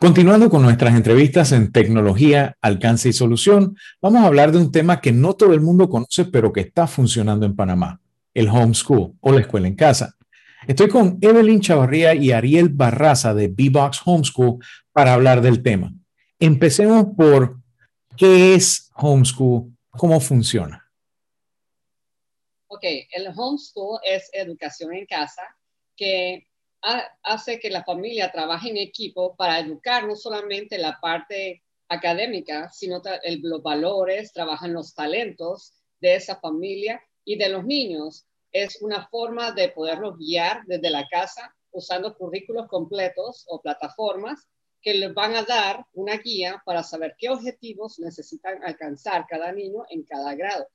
Continuando con nuestras entrevistas en tecnología, alcance y solución, vamos a hablar de un tema que no todo el mundo conoce, pero que está funcionando en Panamá, el homeschool o la escuela en casa. Estoy con Evelyn Chavarría y Ariel Barraza de B-Box Homeschool para hablar del tema. Empecemos por qué es homeschool, cómo funciona. Ok, el homeschool es educación en casa que hace que la familia trabaje en equipo para educar no solamente la parte académica, sino los valores, trabajan los talentos de esa familia y de los niños. Es una forma de poderlos guiar desde la casa usando currículos completos o plataformas que les van a dar una guía para saber qué objetivos necesitan alcanzar cada niño en cada grado.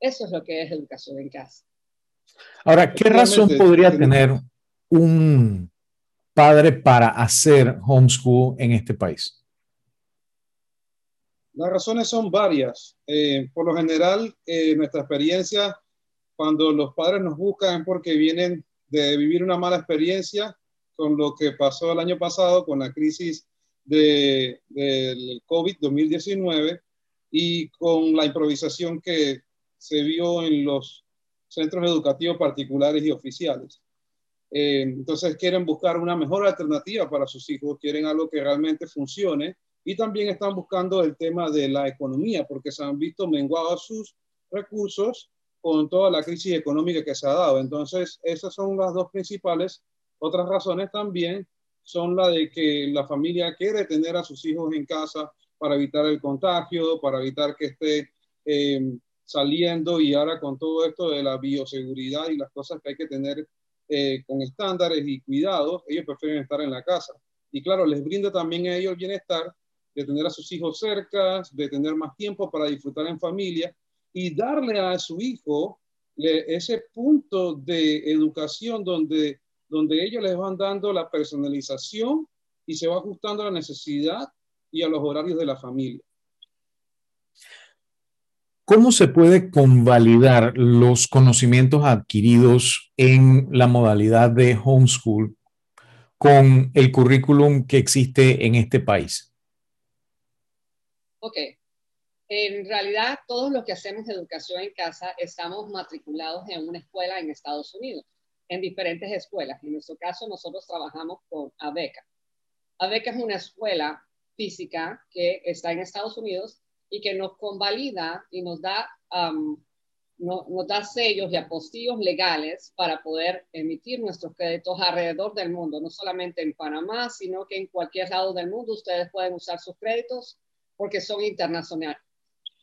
Eso es lo que es educación en casa. Ahora, ¿qué razón podría tener un padre para hacer homeschool en este país? Las razones son varias. Eh, por lo general, eh, nuestra experiencia, cuando los padres nos buscan es porque vienen de vivir una mala experiencia con lo que pasó el año pasado con la crisis de, del COVID-2019 y con la improvisación que se vio en los centros educativos particulares y oficiales. Eh, entonces quieren buscar una mejor alternativa para sus hijos, quieren algo que realmente funcione y también están buscando el tema de la economía porque se han visto menguados sus recursos con toda la crisis económica que se ha dado. Entonces, esas son las dos principales. Otras razones también son la de que la familia quiere tener a sus hijos en casa para evitar el contagio, para evitar que esté eh, saliendo y ahora con todo esto de la bioseguridad y las cosas que hay que tener eh, con estándares y cuidados, ellos prefieren estar en la casa. Y claro, les brinda también a ellos el bienestar de tener a sus hijos cerca, de tener más tiempo para disfrutar en familia y darle a su hijo ese punto de educación donde, donde ellos les van dando la personalización y se va ajustando a la necesidad y a los horarios de la familia. ¿Cómo se puede convalidar los conocimientos adquiridos en la modalidad de homeschool con el currículum que existe en este país? Ok. En realidad, todos los que hacemos educación en casa estamos matriculados en una escuela en Estados Unidos, en diferentes escuelas. En nuestro caso, nosotros trabajamos con ABECA. ABECA es una escuela física que está en Estados Unidos y que nos convalida y nos da, nos da sellos y apostillos legales para poder emitir nuestros créditos alrededor del mundo, no solamente en Panamá, sino que en cualquier lado del mundo ustedes pueden usar sus créditos porque son internacionales.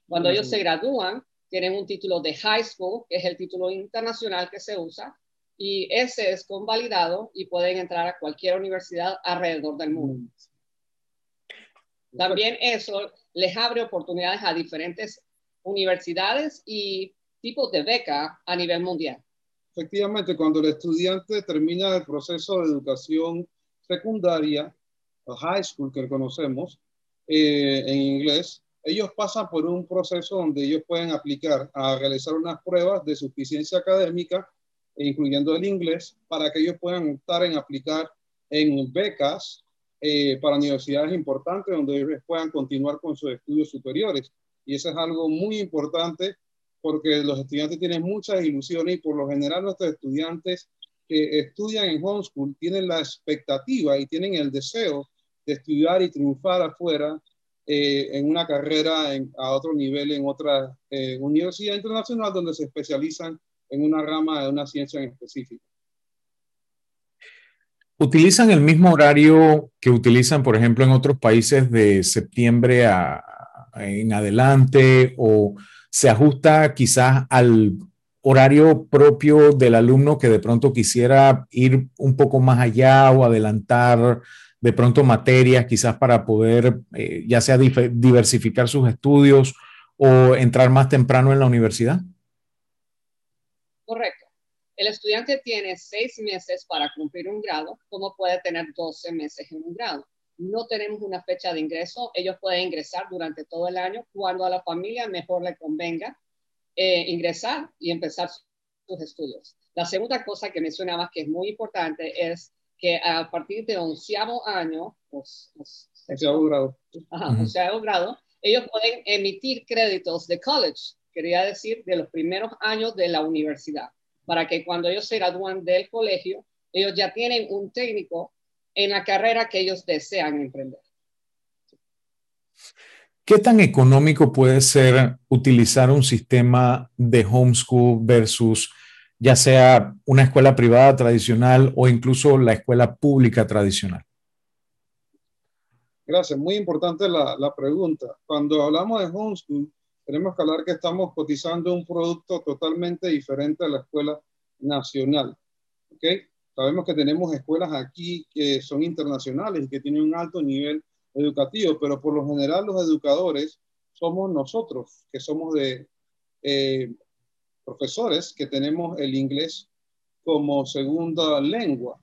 Cuando ellos se gradúan, tienen un título de high school, que es el título internacional que se usa, y ese es convalidado y pueden entrar a cualquier universidad alrededor del mundo. También eso les abre oportunidades a diferentes universidades y tipos de beca a nivel mundial. Efectivamente, cuando el estudiante termina el proceso de educación secundaria, high school que conocemos eh, en inglés, ellos pasan por un proceso donde ellos pueden aplicar a realizar unas pruebas de suficiencia académica, incluyendo el inglés, para que ellos puedan optar en aplicar en becas eh, para universidades importantes donde ellos puedan continuar con sus estudios superiores. Y eso es algo muy importante porque los estudiantes tienen muchas ilusiones y por lo general nuestros estudiantes que estudian en homeschool tienen la expectativa y tienen el deseo de estudiar y triunfar afuera eh, en una carrera a otro nivel en otra eh, universidad internacional donde se especializan en una rama de una ciencia en específico. ¿Utilizan el mismo horario que utilizan, por ejemplo, en otros países de septiembre a, en adelante o se ajusta quizás al horario propio del alumno que de pronto quisiera ir un poco más allá o adelantar de pronto materias quizás para poder eh, ya sea diversificar sus estudios o entrar más temprano en la universidad? Correcto el estudiante tiene seis meses para cumplir un grado, como puede tener 12 meses en un grado. No tenemos una fecha de ingreso, ellos pueden ingresar durante todo el año cuando a la familia mejor le convenga eh, ingresar y empezar sus estudios. La segunda cosa que mencionabas que es muy importante es que a partir de onceavo año, o onceavo grado. Ajá, onceavo grado, ellos pueden emitir créditos de college, quería decir, de los primeros años de la universidad, para que cuando ellos se gradúan del colegio, ellos ya tienen un técnico en la carrera que ellos desean emprender. ¿Qué tan económico puede ser utilizar un sistema de homeschool versus ya sea una escuela privada tradicional o incluso la escuela pública tradicional? Gracias, muy importante la, la pregunta. Cuando hablamos de homeschool, tenemos que hablar que estamos cotizando un producto totalmente diferente a la escuela nacional. ¿okay? Sabemos que tenemos escuelas aquí que son internacionales y que tienen un alto nivel educativo, pero por lo general los educadores somos nosotros, que somos de eh, profesores que tenemos el inglés como segunda lengua.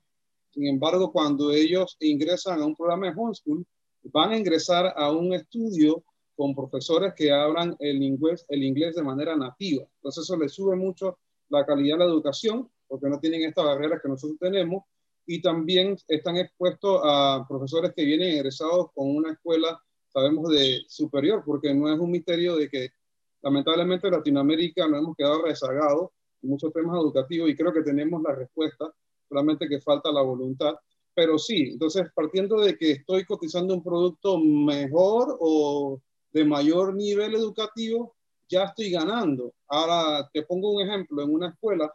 Sin embargo, cuando ellos ingresan a un programa de homeschool, van a ingresar a un estudio con profesores que hablan el inglés, el inglés de manera nativa. Entonces eso les sube mucho la calidad de la educación porque no tienen esta barrera que nosotros tenemos y también están expuestos a profesores que vienen egresados con una escuela, sabemos, de superior, porque no es un misterio de que lamentablemente en Latinoamérica nos hemos quedado rezagados en muchos temas educativos y creo que tenemos la respuesta, solamente que falta la voluntad. Pero sí, entonces partiendo de que estoy cotizando un producto mejor o de mayor nivel educativo, ya estoy ganando. Ahora te pongo un ejemplo, en una escuela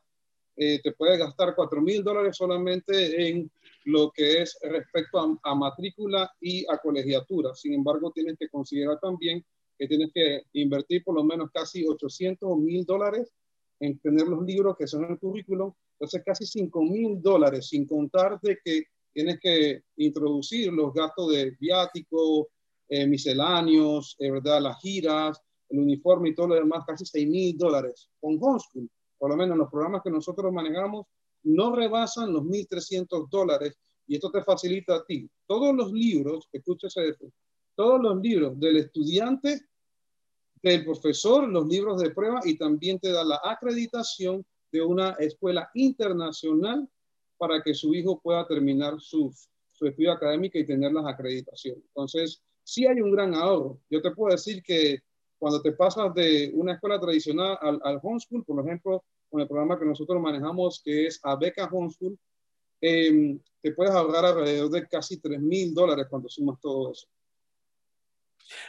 eh, te puedes gastar 4 mil dólares solamente en lo que es respecto a, matrícula y a colegiatura. Sin embargo, tienes que considerar también que tienes que invertir por lo menos casi 800 o mil dólares en tener los libros que son el currículum. Entonces, casi 5 mil dólares, sin contar de que tienes que introducir los gastos de viático, eh, misceláneos, eh, ¿verdad? las giras, el uniforme y todo lo demás, casi 6 mil dólares con homeschool por lo menos los programas que nosotros manejamos, no rebasan los 1.300 dólares y esto te facilita a ti. Todos los libros, escúchese esto, todos los libros del estudiante, del profesor, los libros de prueba y también te da la acreditación de una escuela internacional para que su hijo pueda terminar su, su estudio académico y tener las acreditaciones. Entonces, sí hay un gran ahorro. Yo te puedo decir que cuando te pasas de una escuela tradicional al, al homeschool, por ejemplo, con el programa que nosotros manejamos, que es Abeca Homeschool, eh, te puedes ahorrar alrededor de casi 3 mil dólares cuando sumas todo eso.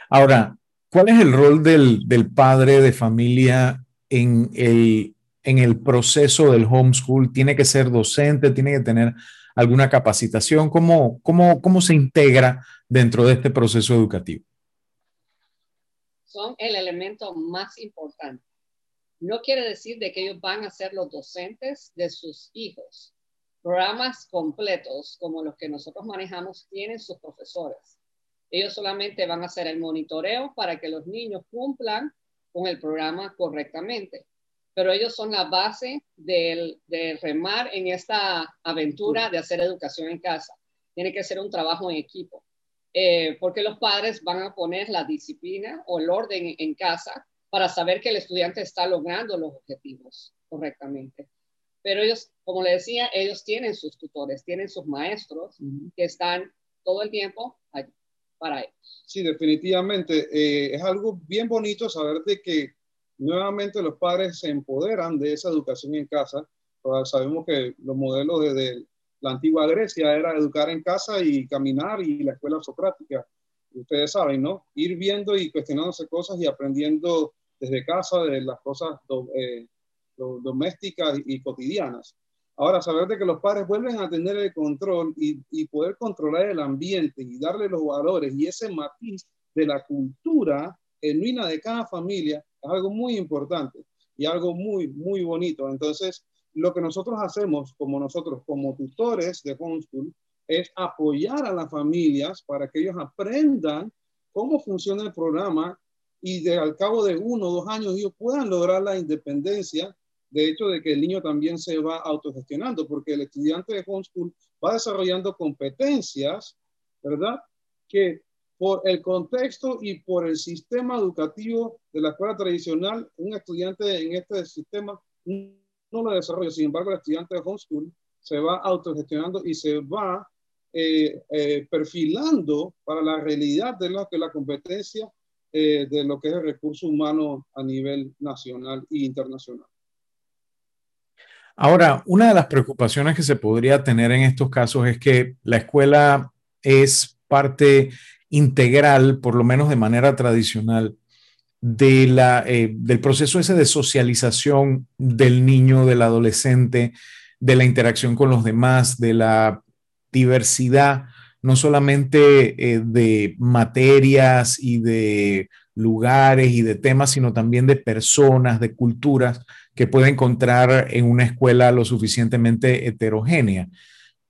Ahora, ¿cuál es el rol del, del padre de familia en el, en el proceso del homeschool? ¿Tiene que ser docente? ¿Tiene que tener alguna capacitación? ¿Cómo, cómo, cómo se integra dentro de este proceso educativo? Son el elemento más importante no quiere decir de que ellos van a ser los docentes de sus hijos. Programas completos como los que nosotros manejamos tienen sus profesores. Ellos solamente van a hacer el monitoreo para que los niños cumplan con el programa correctamente. Pero ellos son la base de remar en esta aventura de hacer educación en casa. Tiene que ser un trabajo en equipo. Eh, porque los padres van a poner la disciplina o el orden en casa para saber que el estudiante está logrando los objetivos correctamente. Pero ellos, como le decía, ellos tienen sus tutores, tienen sus maestros que están todo el tiempo allí para ellos. Sí, definitivamente. Eh, es algo bien bonito saber de que nuevamente los padres se empoderan de esa educación en casa. sabemos que los modelos de, la antigua Grecia era educar en casa y caminar y la escuela socrática. Ustedes saben, ¿no? Ir viendo y cuestionándose cosas y aprendiendo desde casa de las cosas eh, domésticas y, cotidianas. Ahora, saber de que los padres vuelven a tener el control y, y, poder controlar el ambiente y darle los valores y ese matiz de la cultura genuina de cada familia es algo muy importante y algo muy, muy bonito. Entonces, lo que nosotros hacemos como nosotros, como tutores de homeschool, es apoyar a las familias para que ellos aprendan cómo funciona el programa y de, al cabo de uno o dos años ellos puedan lograr la independencia, de hecho de que el niño también se va autogestionando, porque el estudiante de homeschool va desarrollando competencias, ¿verdad? Que por el contexto y por el sistema educativo de la escuela tradicional, un estudiante en este sistema no lo desarrolla. Sin embargo, el estudiante de homeschool se va autogestionando y se va eh, eh, perfilando para la realidad de lo que la competencia eh, de lo que es el recurso humano a nivel nacional e internacional. Ahora, una de las preocupaciones que se podría tener en estos casos es que la escuela es parte integral, por lo menos de manera tradicional, de la, del proceso ese de socialización del niño, del adolescente, de la interacción con los demás, de la diversidad, no solamente eh, de materias y de lugares y de temas, sino también de personas, de culturas que puede encontrar en una escuela lo suficientemente heterogénea.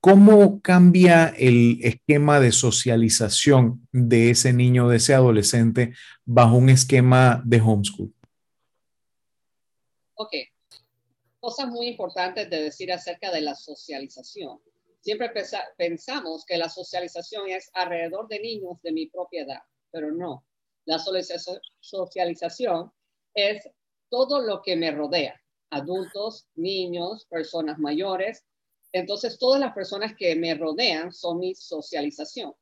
¿Cómo cambia el esquema de socialización de ese niño, de ese adolescente, bajo un esquema de homeschool? Ok. Cosas muy importantes de decir acerca de la socialización. Siempre pensamos que la socialización es alrededor de niños de mi propia edad, pero no. La socialización es todo lo que me rodea, adultos, niños, personas mayores. Entonces, todas las personas que me rodean son mi socialización.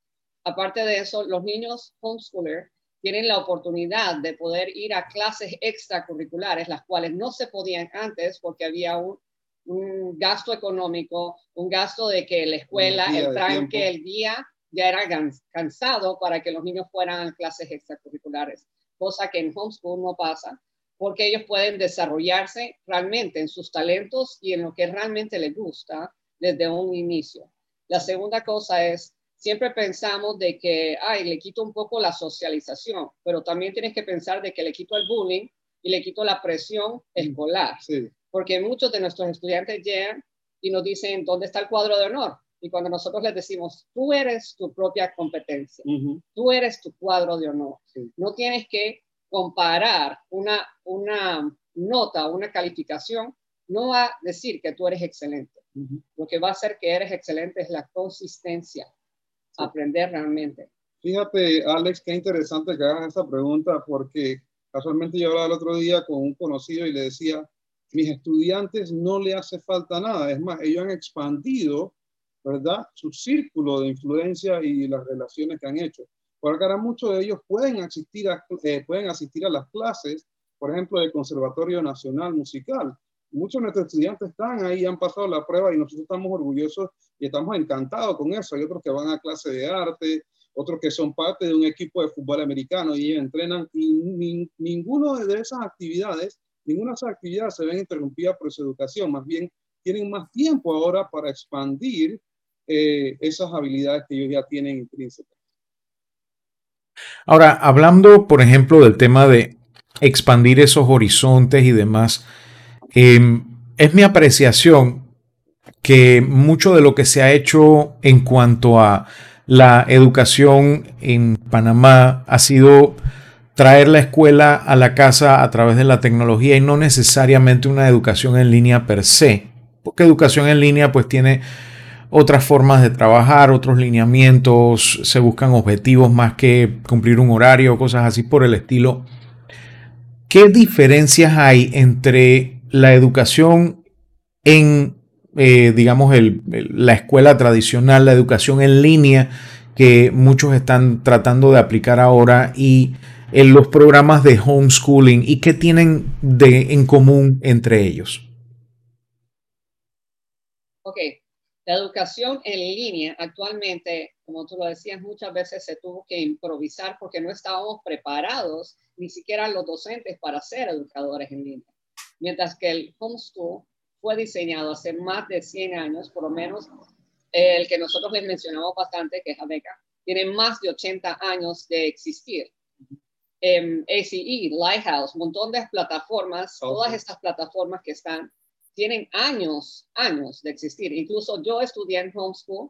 Aparte de eso, los niños homeschooler tienen la oportunidad de poder ir a clases extracurriculares, las cuales no se podían antes porque había un un gasto económico, un gasto de que la escuela, el tranque, el día ya era cansado para que los niños fueran a clases extracurriculares, cosa que en homeschool no pasa, porque ellos pueden desarrollarse realmente en sus talentos y en lo que realmente les gusta desde un inicio. La segunda cosa es, siempre pensamos de que, ay, le quito un poco la socialización, pero también tienes que pensar de que le quito el bullying y le quito la presión escolar. Sí porque muchos de nuestros estudiantes llegan y nos dicen, ¿dónde está el cuadro de honor? Y cuando nosotros les decimos, tú eres tu propia competencia, tú eres tu cuadro de honor. No tienes que comparar una, una nota, una calificación, no va a decir que tú eres excelente. Lo que va a hacer que eres excelente es la consistencia, aprender realmente. Fíjate, Alex, qué interesante que hagas esa pregunta, porque casualmente yo hablaba el otro día con un conocido y le decía, mis estudiantes no le hace falta nada. Es más, ellos han expandido, ¿verdad? Su círculo de influencia y las relaciones que han hecho. Por acá, muchos de ellos pueden asistir, a, eh, pueden asistir a las clases, por ejemplo, del Conservatorio Nacional Musical. Muchos de nuestros estudiantes están ahí, han pasado la prueba y nosotros estamos orgullosos y estamos encantados con eso. Hay otros que van a clase de arte, otros que son parte de un equipo de fútbol americano y entrenan y ninguno de esas actividades ninguna de esas actividades se ven interrumpidas por su educación, más bien tienen más tiempo ahora para expandir eh, esas habilidades que ellos ya tienen intrínsecas. Ahora, hablando, por ejemplo, del tema de expandir esos horizontes y demás, em, es mi apreciación que mucho de lo que se ha hecho en cuanto a la educación en Panamá ha sido traer la escuela a la casa a través de la tecnología y no necesariamente una educación en línea per se, porque educación en línea pues tiene otras formas de trabajar, otros lineamientos, se buscan objetivos más que cumplir un horario, cosas así por el estilo. ¿Qué diferencias hay entre la educación en, eh, digamos, la escuela tradicional, la educación en línea que muchos están tratando de aplicar ahora y en los programas de homeschooling y qué tienen de, en común entre ellos? Ok, la educación en línea actualmente, como tú lo decías, muchas veces se tuvo que improvisar porque no estábamos preparados, ni siquiera los docentes, para ser educadores en línea. Mientras que el homeschool fue diseñado hace más de 100 años, por lo menos el que nosotros les mencionamos bastante, que es ABECA, tiene más de 80 años de existir. ACE, Lighthouse, un montón de plataformas, todas estas plataformas que están, tienen años, años de existir. Incluso yo estudié en homeschool,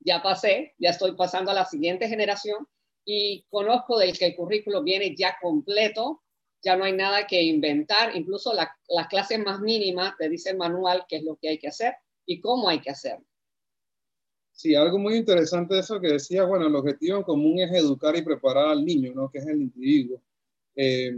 ya pasé, ya estoy pasando a la siguiente generación y conozco del que el currículo viene ya completo, ya no hay nada que inventar, incluso la, la clase más mínima te dice el manual qué es lo que hay que hacer y cómo hay que hacerlo. Sí, algo muy interesante de eso que decía, bueno, el objetivo en común es educar y preparar al niño, ¿no? Que es el individuo, eh,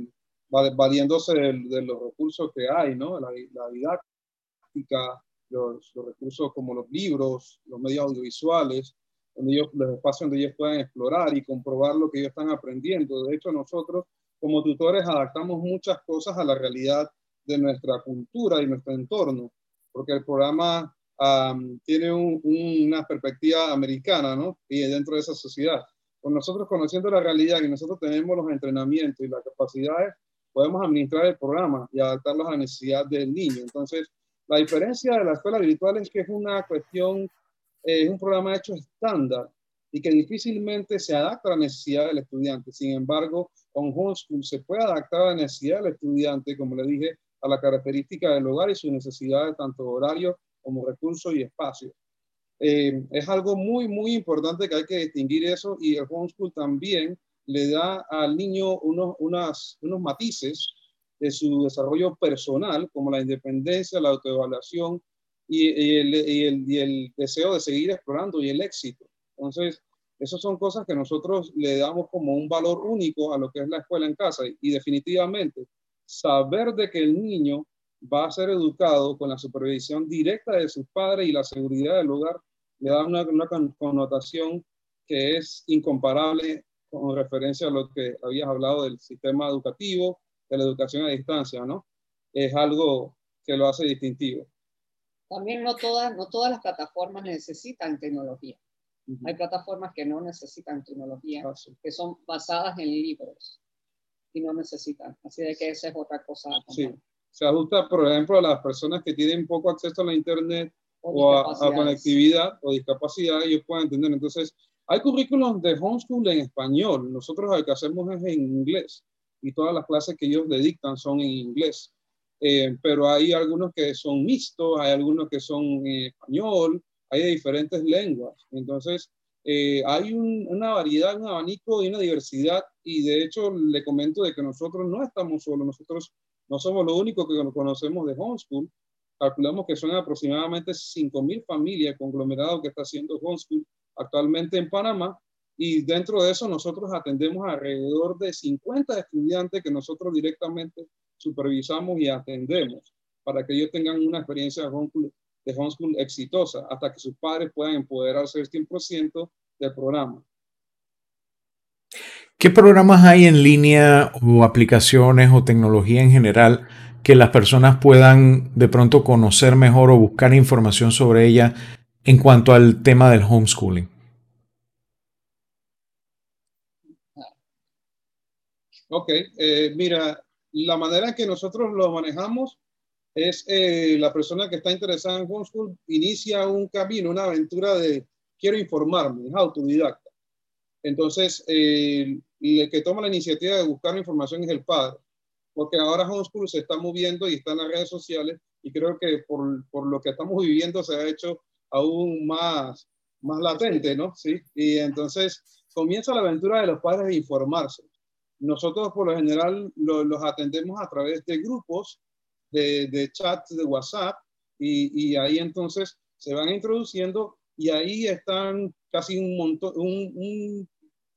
valiéndose de, los recursos que hay, ¿no? La, didáctica, los, recursos como los libros, los medios audiovisuales, donde ellos, los espacios donde ellos puedan explorar y comprobar lo que ellos están aprendiendo. De hecho, nosotros como tutores adaptamos muchas cosas a la realidad de nuestra cultura y nuestro entorno, porque el programa tiene una perspectiva americana, ¿no? Y dentro de esa sociedad. Con nosotros conociendo la realidad y nosotros tenemos los entrenamientos y las capacidades, podemos administrar el programa y adaptarlos a la necesidad del niño. Entonces, la diferencia de la escuela virtual es que es una cuestión, eh, es un programa hecho estándar y que difícilmente se adapta a la necesidad del estudiante. Sin embargo, con homeschool se puede adaptar a la necesidad del estudiante, como le dije, a la característica del hogar y sus necesidades, tanto horario como recursos y espacio. Eh, es algo muy, muy importante que hay que distinguir eso y el homeschool también le da al niño unos, unas, unos matices de su desarrollo personal, como la independencia, la autoevaluación y, el, y, el, y, el, deseo de seguir explorando y el éxito. Entonces, esas son cosas que nosotros le damos como un valor único a lo que es la escuela en casa y definitivamente saber de que el niño va a ser educado con la supervisión directa de sus padres y la seguridad del hogar le da una, una connotación que es incomparable con referencia a lo que habías hablado del sistema educativo, de la educación a distancia, ¿no? Es algo que lo hace distintivo. También no todas, no todas las plataformas necesitan tecnología. Hay plataformas que no necesitan tecnología, ah, que son basadas en libros y no necesitan. Así de que esa es otra cosa. Sí, se ajusta, por ejemplo, a las personas que tienen poco acceso a la Internet o, a, a, conectividad o discapacidad, ellos pueden entender. Entonces, hay currículos de homeschool en español. Nosotros lo que hacemos es en inglés y todas las clases que ellos le dictan son en inglés. Eh, pero hay algunos que son mixtos, hay algunos que son en español, hay de diferentes lenguas. Entonces, eh, hay una variedad, un abanico y una diversidad. Y de hecho, le comento de que nosotros no estamos solos, nosotros no somos lo único que conocemos de homeschool. Calculamos que son aproximadamente 5.000 familias conglomeradas que está haciendo homeschool actualmente en Panamá. Y dentro de eso nosotros atendemos alrededor de 50 estudiantes que nosotros directamente supervisamos y atendemos para que ellos tengan una experiencia de homeschool, de homeschool exitosa hasta que sus padres puedan empoderarse al 100% del programa. ¿Qué programas hay en línea o aplicaciones o tecnología en general que las personas puedan de pronto conocer mejor o buscar información sobre ella en cuanto al tema del homeschooling? Ok, eh, mira, la manera en que nosotros lo manejamos es eh, la persona que está interesada en homeschool inicia un camino, una aventura de quiero informarme, es autodidacta. Entonces, el que toma la iniciativa de buscar información es el padre, porque ahora homeschool se está moviendo y está en las redes sociales y creo que por, por lo que estamos viviendo se ha hecho aún más, más latente, ¿no? Sí, y entonces comienza la aventura de los padres de informarse. Nosotros por lo general los atendemos a través de grupos de, de de WhatsApp y, y, ahí entonces se van introduciendo y ahí están casi un montón, un, un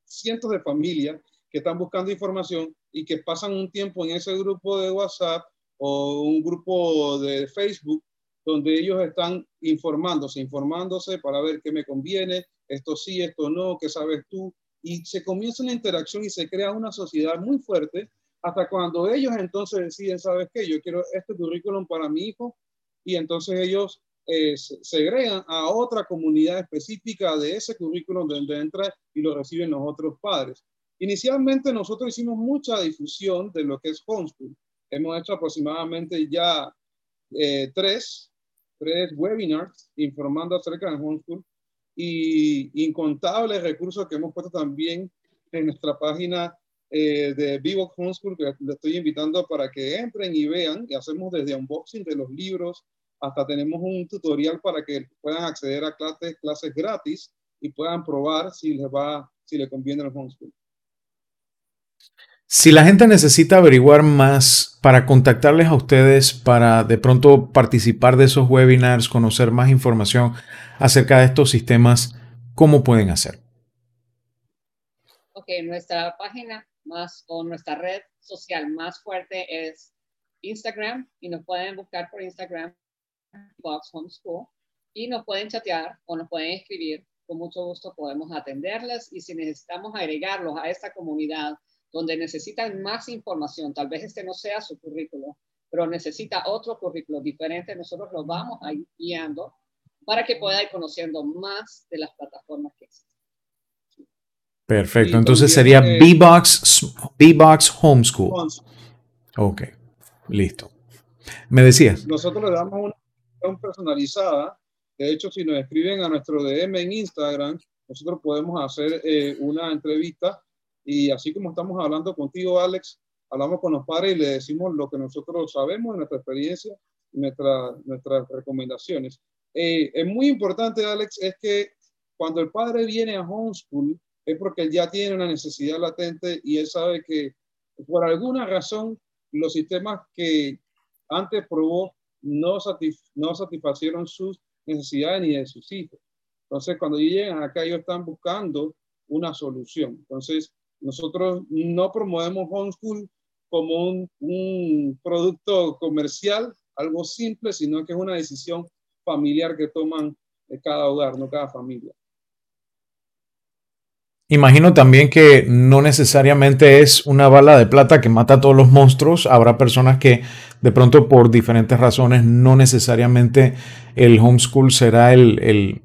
cientos de familias que están buscando información y que pasan un tiempo en ese grupo de WhatsApp o un grupo de Facebook donde ellos están informándose, informándose para ver qué me conviene, esto sí, esto no, qué sabes tú, y se comienza una interacción y se crea una sociedad muy fuerte hasta cuando ellos entonces deciden, ¿sabes qué? Yo quiero este currículum para mi hijo y entonces ellos eh, se agregan a otra comunidad específica de ese currículum donde entra y lo reciben los otros padres. Inicialmente nosotros hicimos mucha difusión de lo que es homeschool. Hemos hecho aproximadamente ya eh, tres tres webinars informando acerca del homeschool y incontables recursos que hemos puesto también en nuestra página eh, de Vivo Homeschool, que les estoy invitando para que entren y vean, y hacemos desde unboxing de los libros hasta tenemos un tutorial para que puedan acceder a clases, clases gratis y puedan probar si les va, si les conviene el homeschool. Si la gente necesita averiguar más para contactarles a ustedes, para de pronto participar de esos webinars, conocer más información acerca de estos sistemas, ¿cómo pueden hacer? Ok, nuestra página más o nuestra red social más fuerte es Instagram y nos pueden buscar por Instagram, Box Homeschool, y nos pueden chatear o nos pueden escribir con mucho gusto podemos atenderlas y si necesitamos agregarlos a esta comunidad donde necesitan más información, tal vez este no sea su currículo, pero necesita otro currículo diferente, nosotros lo vamos a ir guiando para que pueda ir conociendo más de las plataformas que existen. Perfecto, entonces sería B-Box, B-Box Homeschool. Ok, listo. Me decías. Nosotros le damos una personalizada. De hecho, si nos escriben a nuestro DM en Instagram, nosotros podemos hacer eh, una entrevista y así como estamos hablando contigo, Alex, hablamos con los padres y le decimos lo que nosotros sabemos, nuestra experiencia, nuestra, nuestras recomendaciones. Eh, es muy importante, Alex, es que cuando el padre viene a homeschool es porque él ya tiene una necesidad latente y él sabe que por alguna razón los sistemas que antes probó no, no satisfacieron sus necesidades ni de sus hijos. Entonces, cuando llegan acá, ellos están buscando una solución. Entonces, nosotros no promovemos homeschool como un, un producto comercial, algo simple, sino que es una decisión familiar que toman cada hogar, no cada familia. Imagino también que no necesariamente es una bala de plata que mata a todos los monstruos. Habrá personas que de pronto por diferentes razones no necesariamente el homeschool será el,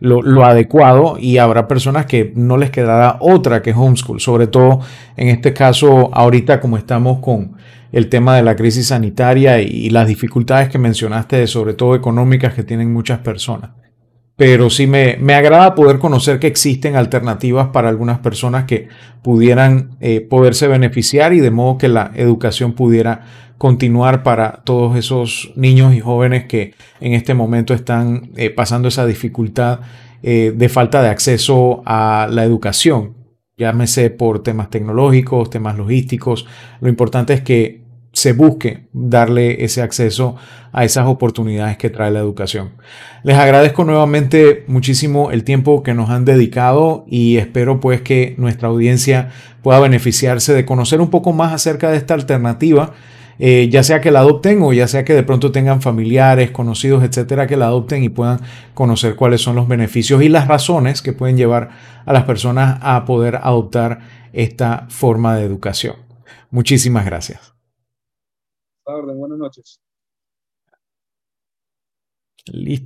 lo, adecuado y habrá personas que no les quedará otra que homeschool. Sobre todo en este caso ahorita como estamos con el tema de la crisis sanitaria y las dificultades que mencionaste, sobre todo económicas que tienen muchas personas pero sí me, agrada poder conocer que existen alternativas para algunas personas que pudieran eh, poderse beneficiar y de modo que la educación pudiera continuar para todos esos niños y jóvenes que en este momento están eh, pasando esa dificultad eh, de falta de acceso a la educación, llámese por temas tecnológicos, temas logísticos. Lo importante es que se busque darle ese acceso a esas oportunidades que trae la educación. Les agradezco nuevamente muchísimo el tiempo que nos han dedicado y espero pues que nuestra audiencia pueda beneficiarse de conocer un poco más acerca de esta alternativa, eh, ya sea que la adopten o ya sea que de pronto tengan familiares, conocidos, etcétera, que la adopten y puedan conocer cuáles son los beneficios y las razones que pueden llevar a las personas a poder adoptar esta forma de educación. Muchísimas gracias buenas noches. Listo.